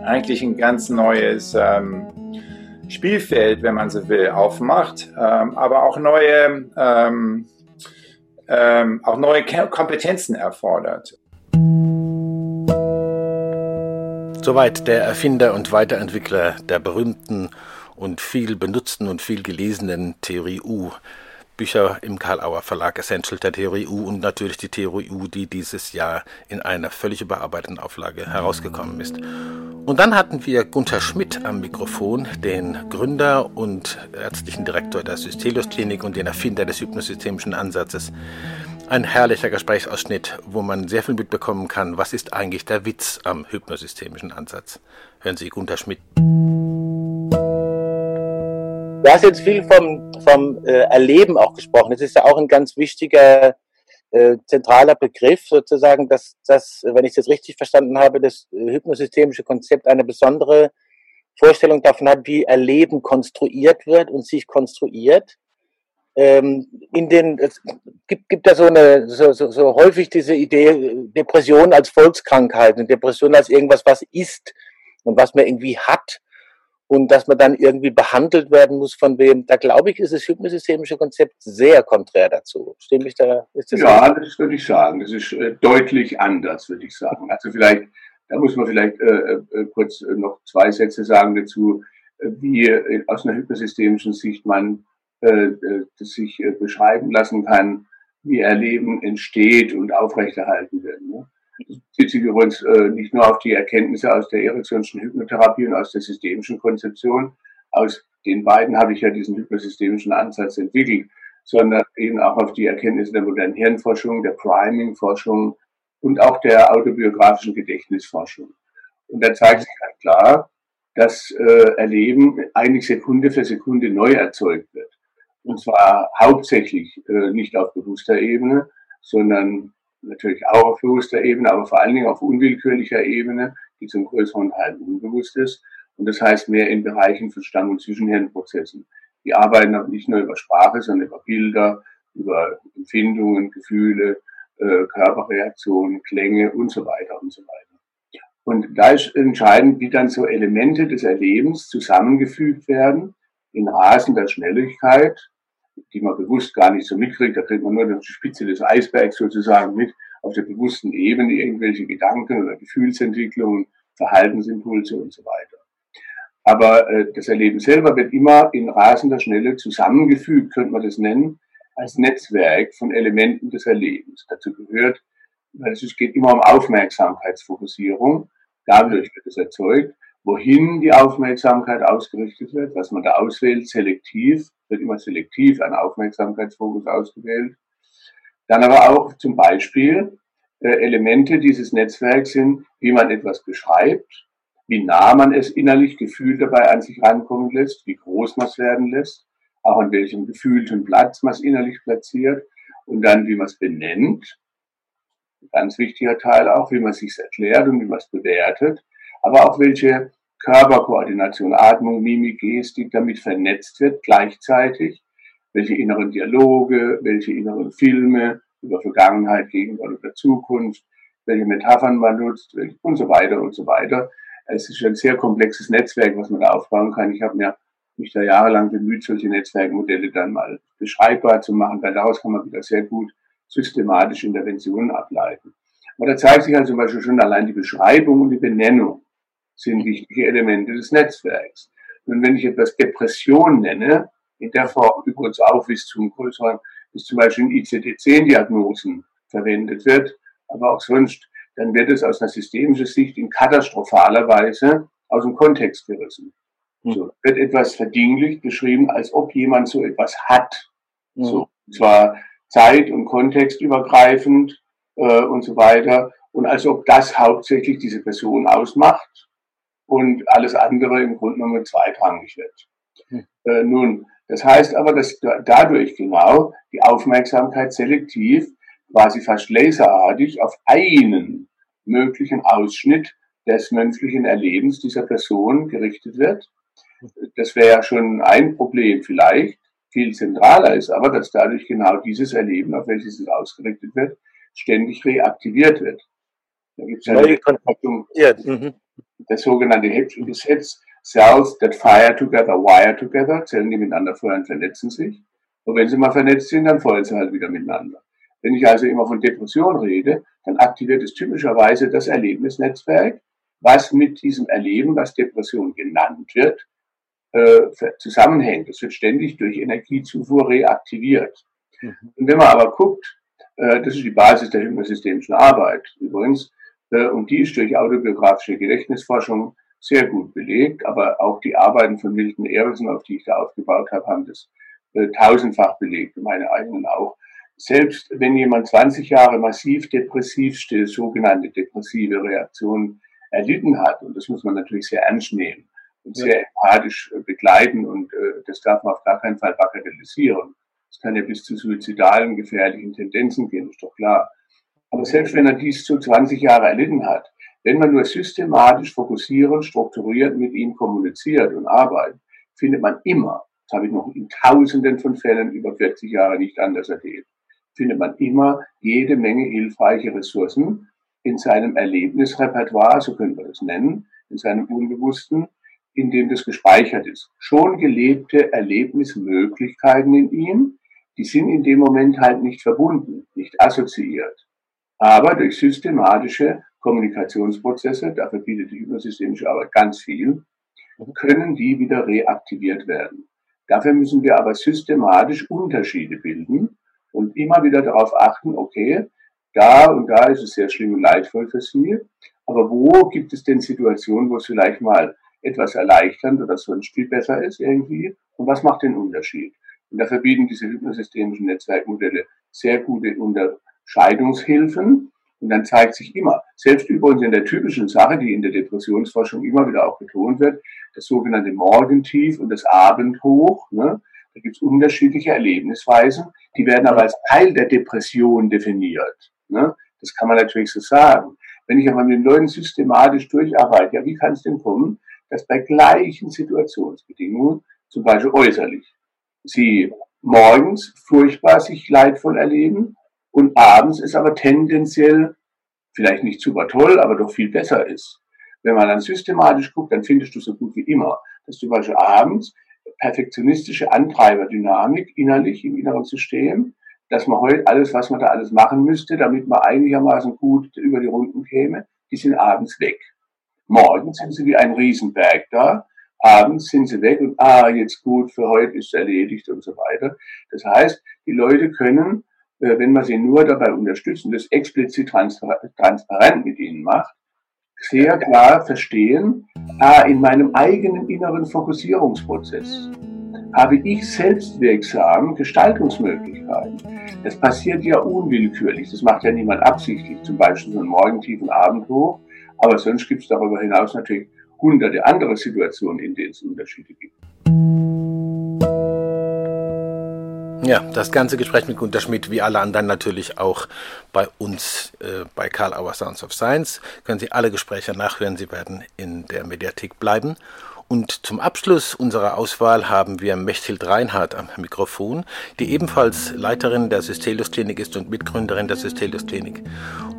eigentlich ein ganz neues ähm, Spielfeld, wenn man so will, aufmacht, ähm, aber auch neue, ähm, ähm, auch neue Kompetenzen erfordert. Soweit der Erfinder und Weiterentwickler der berühmten und viel benutzten und viel gelesenen Theorie U. Bücher im Karl-Auer Verlag Essential der Theorie U und natürlich die Theorie U, die dieses Jahr in einer völlig überarbeiteten Auflage herausgekommen ist. Und dann hatten wir Gunther Schmidt am Mikrofon, den Gründer und ärztlichen Direktor der Systelius Klinik und den Erfinder des hypnosystemischen Ansatzes. Ein herrlicher Gesprächsausschnitt, wo man sehr viel mitbekommen kann, was ist eigentlich der Witz am hypnosystemischen Ansatz. Hören Sie Gunther Schmidt. Du hast jetzt viel vom, vom äh, Erleben auch gesprochen. Das ist ja auch ein ganz wichtiger äh, zentraler Begriff, sozusagen, dass das, wenn ich das richtig verstanden habe, das hypnosystemische Konzept eine besondere Vorstellung davon hat, wie Erleben konstruiert wird und sich konstruiert. Ähm, in den, es gibt, gibt ja so eine, so, so, so häufig diese Idee, Depression als Volkskrankheit und Depression als irgendwas, was ist und was man irgendwie hat und dass man dann irgendwie behandelt werden muss von wem. Da glaube ich, ist das hypnosystemische Konzept sehr konträr dazu. Stimme ich da? Das ja, richtig? das würde ich sagen. Das ist äh, deutlich anders, würde ich sagen. Also vielleicht Da muss man vielleicht äh, äh, kurz noch zwei Sätze sagen dazu, wie aus einer hypnosystemischen Sicht man äh, das sich beschreiben lassen kann, wie Erleben entsteht und aufrechterhalten wird. Ne? Bezieht übrigens äh, nicht nur auf die Erkenntnisse aus der Erikssonschen Hypnotherapie und aus der systemischen Konzeption. Aus den beiden habe ich ja diesen hypnosystemischen Ansatz entwickelt, sondern eben auch auf die Erkenntnisse der modernen Hirnforschung, der Priming-Forschung und auch der autobiografischen Gedächtnisforschung. Und da zeigt sich halt klar, dass äh, Erleben eigentlich Sekunde für Sekunde neu erzeugt wird. Und zwar hauptsächlich äh, nicht auf bewusster Ebene, sondern natürlich auch auf bewusster Ebene, aber vor allen Dingen auf unwillkürlicher Ebene, die zum größeren Teil unbewusst ist. Und das heißt mehr in Bereichen von Stamm- und Zwischenhirnprozessen. Die arbeiten aber nicht nur über Sprache, sondern über Bilder, über Empfindungen, Gefühle, äh, Körperreaktionen, Klänge und so weiter und so weiter. Und da ist entscheidend, wie dann so Elemente des Erlebens zusammengefügt werden in rasender Schnelligkeit die man bewusst gar nicht so mitkriegt. Da kriegt man nur die Spitze des Eisbergs sozusagen mit auf der bewussten Ebene irgendwelche Gedanken oder Gefühlsentwicklungen, Verhaltensimpulse und so weiter. Aber äh, das Erleben selber wird immer in rasender Schnelle zusammengefügt, könnte man das nennen, als Netzwerk von Elementen des Erlebens. Dazu gehört, weil es geht immer um Aufmerksamkeitsfokussierung. Dadurch wird es erzeugt wohin die Aufmerksamkeit ausgerichtet wird, was man da auswählt, selektiv, wird immer selektiv ein Aufmerksamkeitsfokus ausgewählt. Dann aber auch zum Beispiel äh, Elemente dieses Netzwerks sind, wie man etwas beschreibt, wie nah man es innerlich gefühlt dabei an sich rankommen lässt, wie groß man es werden lässt, auch an welchem gefühlten Platz man es innerlich platziert und dann, wie man es benennt. Ganz wichtiger Teil auch, wie man es sich erklärt und wie man es bewertet aber auch welche Körperkoordination, Atmung, Mimik, Gestik damit vernetzt wird gleichzeitig, welche inneren Dialoge, welche inneren Filme über Vergangenheit, Gegenwart oder Zukunft, welche Metaphern man nutzt und so weiter und so weiter. Es ist ein sehr komplexes Netzwerk, was man da aufbauen kann. Ich habe mir mich da jahrelang bemüht, solche Netzwerkmodelle dann mal beschreibbar zu machen, weil daraus kann man wieder sehr gut systematisch Interventionen ableiten. Aber da zeigt sich also zum Beispiel schon allein die Beschreibung und die Benennung sind wichtige Elemente des Netzwerks. Und wenn ich etwas Depression nenne, in der Form übrigens auch bis zum größeren, bis zum Beispiel in ICD-10-Diagnosen verwendet wird, aber auch sonst, dann wird es aus einer systemischen Sicht in katastrophaler Weise aus dem Kontext gerissen. Mhm. So wird etwas verdinglicht beschrieben, als ob jemand so etwas hat. Mhm. So, zwar zeit- und kontextübergreifend äh, und so weiter. Und als ob das hauptsächlich diese Person ausmacht und alles andere im Grunde genommen zweitrangig wird. Hm. Äh, nun, das heißt aber, dass dadurch genau die Aufmerksamkeit selektiv, quasi fast laserartig auf einen möglichen Ausschnitt des menschlichen Erlebens dieser Person gerichtet wird. Das wäre ja schon ein Problem vielleicht. Viel zentraler ist aber, dass dadurch genau dieses Erleben, auf welches es ausgerichtet wird, ständig reaktiviert wird. Da gibt es eine Kontaktung. Ja. Mhm das sogenannte Hebschengesetz, Cells that fire together, wire together, Zellen, die miteinander feuern, vernetzen sich. Und wenn sie mal vernetzt sind, dann feuern sie halt wieder miteinander. Wenn ich also immer von Depression rede, dann aktiviert es typischerweise das Erlebnisnetzwerk, was mit diesem Erleben, was Depression genannt wird, äh, zusammenhängt. Es wird ständig durch Energiezufuhr reaktiviert. Mhm. Und wenn man aber guckt, äh, das ist die Basis der hypnosystemischen Arbeit übrigens, und die ist durch autobiografische Gedächtnisforschung sehr gut belegt, aber auch die Arbeiten von Milton Erickson, auf die ich da aufgebaut habe, haben das äh, tausendfach belegt, meine eigenen auch. Selbst wenn jemand 20 Jahre massiv depressiv still, sogenannte depressive Reaktionen erlitten hat, und das muss man natürlich sehr ernst nehmen und sehr empathisch äh, begleiten und äh, das darf man auf gar keinen Fall bagatellisieren. Es kann ja bis zu suizidalen, gefährlichen Tendenzen gehen, ist doch klar. Aber selbst wenn er dies zu 20 Jahre erlitten hat, wenn man nur systematisch, fokussieren, strukturiert mit ihm kommuniziert und arbeitet, findet man immer, das habe ich noch in Tausenden von Fällen über 40 Jahre nicht anders erlebt, findet man immer jede Menge hilfreiche Ressourcen in seinem Erlebnisrepertoire, so können wir das nennen, in seinem Unbewussten, in dem das gespeichert ist. Schon gelebte Erlebnismöglichkeiten in ihm, die sind in dem Moment halt nicht verbunden, nicht assoziiert aber durch systematische Kommunikationsprozesse, dafür bietet die hypnosystemische Arbeit ganz viel, können die wieder reaktiviert werden. Dafür müssen wir aber systematisch Unterschiede bilden und immer wieder darauf achten, okay, da und da ist es sehr schlimm und leidvoll für Sie, aber wo gibt es denn Situationen, wo es vielleicht mal etwas erleichternd oder sonst viel besser ist irgendwie und was macht den Unterschied? Und dafür bieten diese hypnosystemischen Netzwerkmodelle sehr gute Unterscheidungshilfen. Und dann zeigt sich immer, selbst übrigens in der typischen Sache, die in der Depressionsforschung immer wieder auch betont wird, das sogenannte Morgentief und das Abendhoch, ne, da gibt es unterschiedliche Erlebnisweisen, die werden aber als Teil der Depression definiert. Ne? Das kann man natürlich so sagen. Wenn ich aber mit den Leuten systematisch durcharbeite, ja, wie kann es denn kommen, dass bei gleichen Situationsbedingungen, zum Beispiel äußerlich, sie morgens furchtbar sich leidvoll erleben und abends ist aber tendenziell vielleicht nicht super toll, aber doch viel besser ist. Wenn man dann systematisch guckt, dann findest du so gut wie immer, dass zum Beispiel abends perfektionistische Antreiberdynamik innerlich im inneren System, dass man heute alles, was man da alles machen müsste, damit man einigermaßen gut über die Runden käme, die sind abends weg. Morgens sind sie wie ein Riesenberg da, abends sind sie weg und ah, jetzt gut, für heute ist erledigt und so weiter. Das heißt, die Leute können, wenn man sie nur dabei unterstützt und das explizit transparent mit ihnen macht, sehr klar verstehen, ah, in meinem eigenen inneren Fokussierungsprozess habe ich selbstwirksam Gestaltungsmöglichkeiten. Das passiert ja unwillkürlich, das macht ja niemand absichtlich, zum Beispiel so einen morgentiefen Abend hoch, aber sonst gibt es darüber hinaus natürlich hunderte andere Situationen, in denen es Unterschiede gibt. Ja, das ganze Gespräch mit Gunter Schmidt, wie alle anderen natürlich auch bei uns äh, bei Karl Auer Sounds of Science. Können Sie alle Gespräche nachhören, sie werden in der Mediathek bleiben. Und zum Abschluss unserer Auswahl haben wir Mechthild Reinhardt am Mikrofon, die ebenfalls Leiterin der Systelius Klinik ist und Mitgründerin der Systelius Klinik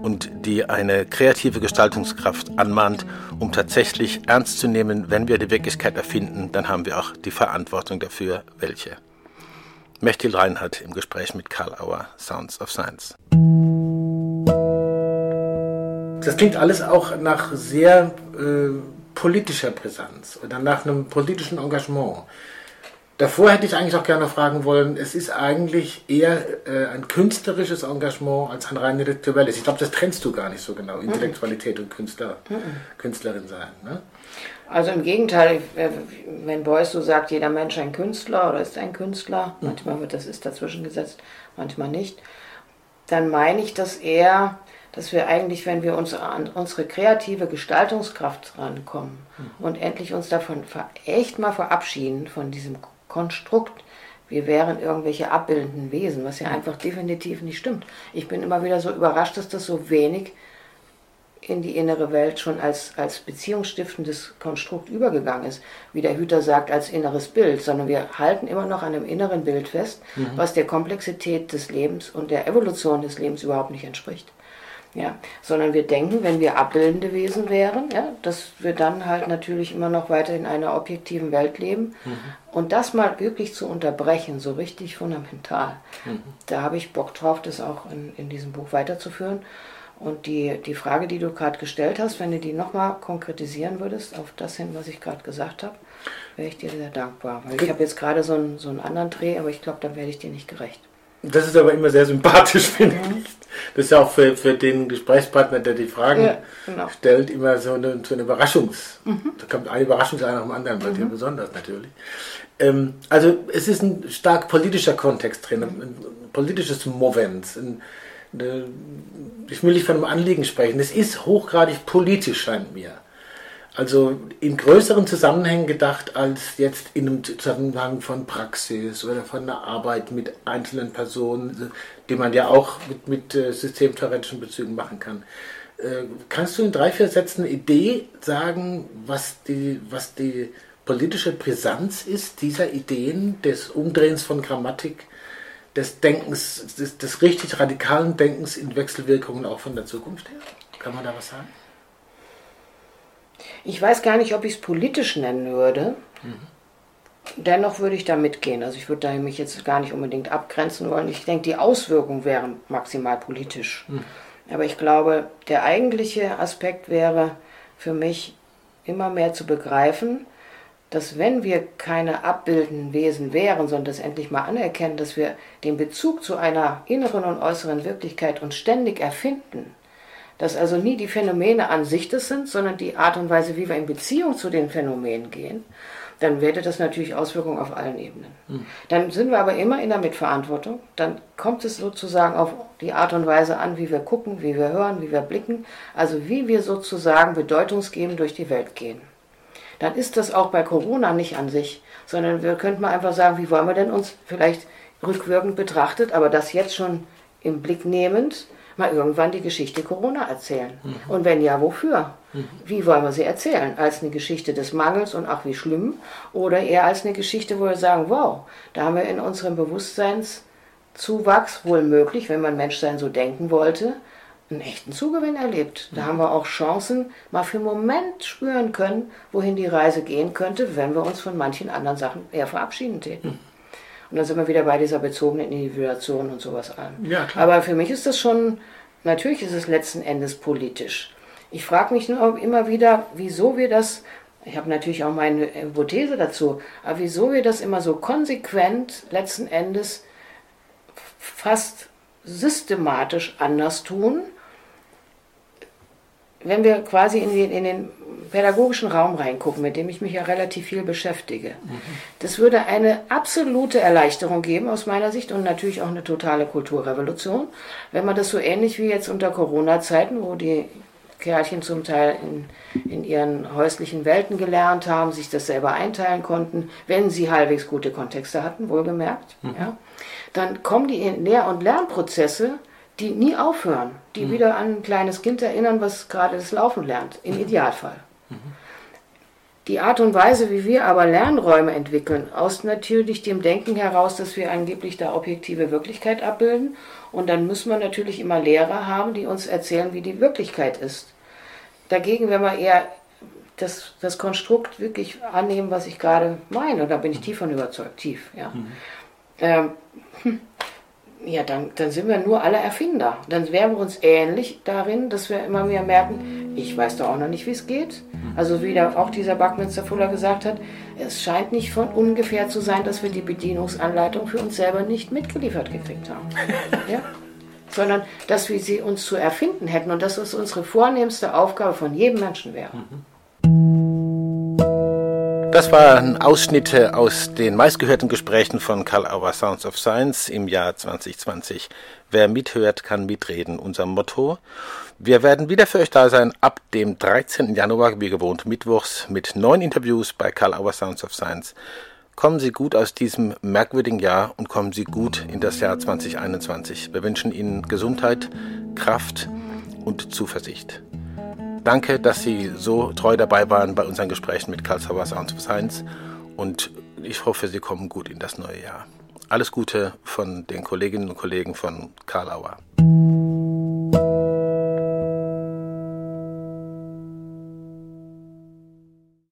und die eine kreative Gestaltungskraft anmahnt, um tatsächlich ernst zu nehmen, wenn wir die Wirklichkeit erfinden, dann haben wir auch die Verantwortung dafür, welche. Mechthild Reinhardt im Gespräch mit Karl Auer, Sounds of Science. Das klingt alles auch nach sehr äh, politischer Brisanz oder nach einem politischen Engagement. Davor hätte ich eigentlich auch gerne fragen wollen, es ist eigentlich eher äh, ein künstlerisches Engagement als ein rein intellektuelles. Ich glaube, das trennst du gar nicht so genau, Intellektualität und Künstler, Künstlerin sein. Ne? Also im Gegenteil, äh, wenn Beuys so sagt, jeder Mensch ein Künstler oder ist ein Künstler, mhm. manchmal wird das ist dazwischen gesetzt, manchmal nicht, dann meine ich das eher dass wir eigentlich, wenn wir uns an unsere kreative Gestaltungskraft rankommen mhm. und endlich uns davon echt mal verabschieden, von diesem Konstrukt, wir wären irgendwelche abbildenden Wesen, was ja mhm. einfach definitiv nicht stimmt. Ich bin immer wieder so überrascht, dass das so wenig in die innere Welt schon als, als beziehungsstiftendes Konstrukt übergegangen ist, wie der Hüter sagt, als inneres Bild, sondern wir halten immer noch an einem inneren Bild fest, mhm. was der Komplexität des Lebens und der Evolution des Lebens überhaupt nicht entspricht. Ja, sondern wir denken, wenn wir abbildende Wesen wären, ja, dass wir dann halt natürlich immer noch weiter in einer objektiven Welt leben. Mhm. Und das mal wirklich zu unterbrechen, so richtig fundamental, mhm. da habe ich Bock drauf, das auch in, in diesem Buch weiterzuführen. Und die, die Frage, die du gerade gestellt hast, wenn du die nochmal konkretisieren würdest, auf das hin, was ich gerade gesagt habe, wäre ich dir sehr dankbar. Weil ich habe jetzt gerade so einen, so einen anderen Dreh, aber ich glaube, dann werde ich dir nicht gerecht. Das ist aber immer sehr sympathisch, finde ich. Das ist ja auch für, für den Gesprächspartner, der die Fragen ja, genau. stellt, immer so eine, so eine Überraschungs. Mhm. Da kommt eine Überraschung nach dem anderen, bei mhm. dir besonders natürlich. Ähm, also es ist ein stark politischer Kontext drin, ein, ein politisches Moment. Ein, ich will nicht von einem Anliegen sprechen. Es ist hochgradig politisch, scheint mir. Also in größeren Zusammenhängen gedacht als jetzt in einem Zusammenhang von Praxis oder von einer Arbeit mit einzelnen Personen, die man ja auch mit, mit äh, systemtheoretischen Bezügen machen kann. Äh, kannst du in drei, vier Sätzen eine Idee sagen, was die, was die politische Brisanz ist dieser Ideen des Umdrehens von Grammatik, des Denkens, des, des richtig radikalen Denkens in Wechselwirkungen auch von der Zukunft her? Kann man da was sagen? Ich weiß gar nicht, ob ich es politisch nennen würde. Mhm. Dennoch würde ich da mitgehen. Also ich würde da mich jetzt gar nicht unbedingt abgrenzen wollen. Ich denke, die Auswirkungen wären maximal politisch. Mhm. Aber ich glaube, der eigentliche Aspekt wäre für mich immer mehr zu begreifen, dass wenn wir keine abbildenden Wesen wären, sondern das endlich mal anerkennen, dass wir den Bezug zu einer inneren und äußeren Wirklichkeit uns ständig erfinden, dass also nie die Phänomene an sich das sind, sondern die Art und Weise, wie wir in Beziehung zu den Phänomenen gehen, dann hätte das natürlich Auswirkungen auf allen Ebenen. Mhm. Dann sind wir aber immer in der Mitverantwortung. Dann kommt es sozusagen auf die Art und Weise an, wie wir gucken, wie wir hören, wie wir blicken, also wie wir sozusagen bedeutungsgebend durch die Welt gehen. Dann ist das auch bei Corona nicht an sich, sondern wir könnten mal einfach sagen, wie wollen wir denn uns vielleicht rückwirkend betrachtet, aber das jetzt schon im Blick nehmend, mal irgendwann die Geschichte Corona erzählen. Mhm. Und wenn ja, wofür? Mhm. Wie wollen wir sie erzählen? Als eine Geschichte des Mangels und ach wie schlimm? Oder eher als eine Geschichte, wo wir sagen, wow, da haben wir in unserem Bewusstseinszuwachs wohl möglich, wenn man Menschsein so denken wollte, einen echten Zugewinn erlebt. Da haben wir auch Chancen mal für einen Moment spüren können, wohin die Reise gehen könnte, wenn wir uns von manchen anderen Sachen eher verabschieden täten. Und dann sind wir wieder bei dieser bezogenen Individuation und sowas an. Ja, Aber für mich ist das schon, natürlich ist es letzten Endes politisch. Ich frage mich nur immer wieder, wieso wir das, ich habe natürlich auch meine Hypothese dazu, aber wieso wir das immer so konsequent letzten Endes fast systematisch anders tun, wenn wir quasi in den, in den pädagogischen Raum reingucken, mit dem ich mich ja relativ viel beschäftige, mhm. das würde eine absolute Erleichterung geben aus meiner Sicht und natürlich auch eine totale Kulturrevolution, wenn man das so ähnlich wie jetzt unter Corona-Zeiten, wo die Kerlchen zum Teil in, in ihren häuslichen Welten gelernt haben, sich das selber einteilen konnten, wenn sie halbwegs gute Kontexte hatten, wohlgemerkt. Mhm. Ja. Dann kommen die Lehr- und Lernprozesse die nie aufhören, die mhm. wieder an ein kleines Kind erinnern, was gerade das Laufen lernt, im mhm. Idealfall. Mhm. Die Art und Weise, wie wir aber Lernräume entwickeln, aus natürlich dem Denken heraus, dass wir angeblich da objektive Wirklichkeit abbilden. Und dann müssen wir natürlich immer Lehrer haben, die uns erzählen, wie die Wirklichkeit ist. Dagegen, wenn wir eher das, das Konstrukt wirklich annehmen, was ich gerade meine, da bin ich tief von überzeugt, tief, ja. Mhm. Ähm, hm ja, dann, dann sind wir nur alle Erfinder. Dann wären wir uns ähnlich darin, dass wir immer mehr merken, ich weiß doch auch noch nicht, wie es geht. Also wie da auch dieser Buckminster Fuller gesagt hat, es scheint nicht von ungefähr zu sein, dass wir die Bedienungsanleitung für uns selber nicht mitgeliefert gekriegt haben. ja? Sondern dass wir sie uns zu erfinden hätten und dass es unsere vornehmste Aufgabe von jedem Menschen wäre. Mhm. Das waren Ausschnitte aus den meistgehörten Gesprächen von Karl Auer Sounds of Science im Jahr 2020. Wer mithört, kann mitreden, unser Motto. Wir werden wieder für euch da sein ab dem 13. Januar, wie gewohnt, mittwochs mit neun Interviews bei Karl Auer Sounds of Science. Kommen Sie gut aus diesem merkwürdigen Jahr und kommen Sie gut in das Jahr 2021. Wir wünschen Ihnen Gesundheit, Kraft und Zuversicht. Danke, dass Sie so treu dabei waren bei unseren Gesprächen mit Karl Sauer Sounds of Science und ich hoffe, Sie kommen gut in das neue Jahr. Alles Gute von den Kolleginnen und Kollegen von Karl Auer.